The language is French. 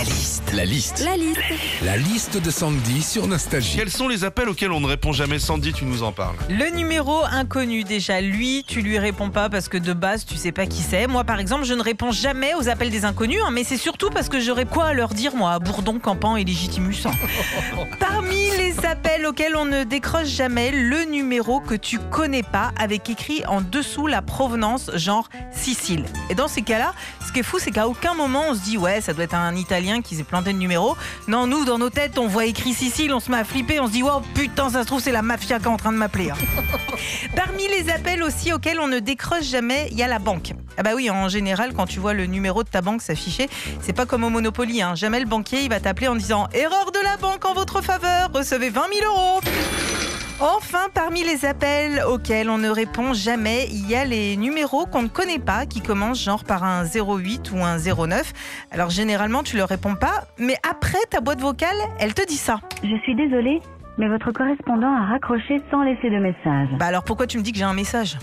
La liste. La liste. La liste. La liste de Sandy sur Nostalgie. Quels sont les appels auxquels on ne répond jamais Sandy, tu nous en parles. Le numéro inconnu, déjà, lui, tu lui réponds pas parce que de base, tu sais pas qui c'est. Moi, par exemple, je ne réponds jamais aux appels des inconnus, hein, mais c'est surtout parce que j'aurais quoi à leur dire, moi, à Bourdon, Campan et Légitimus. hein. Parmi les appels auxquels on ne décroche jamais, le numéro que tu connais pas, avec écrit en dessous la provenance, genre Sicile. Et dans ces cas-là, ce qui est fou, c'est qu'à aucun moment on se dit, ouais, ça doit être un Italien qui s'est planté de numéro. Non, nous, dans nos têtes, on voit écrit Sicile, on se met à flipper, on se dit, wow, putain, ça se trouve, c'est la mafia qui est en train de m'appeler. hein. Parmi les appels aussi auxquels on ne décroche jamais, il y a la banque. Ah bah oui, en général, quand tu vois le numéro de ta banque s'afficher, c'est pas comme au Monopoly. Hein. Jamais le banquier, il va t'appeler en disant « Erreur de la banque en votre faveur, recevez 20 000 euros !» Enfin, parmi les appels auxquels on ne répond jamais, il y a les numéros qu'on ne connaît pas, qui commencent genre par un 08 ou un 09. Alors généralement, tu leur réponds pas, mais après, ta boîte vocale, elle te dit ça. Je suis désolée, mais votre correspondant a raccroché sans laisser de message. Bah alors pourquoi tu me dis que j'ai un message?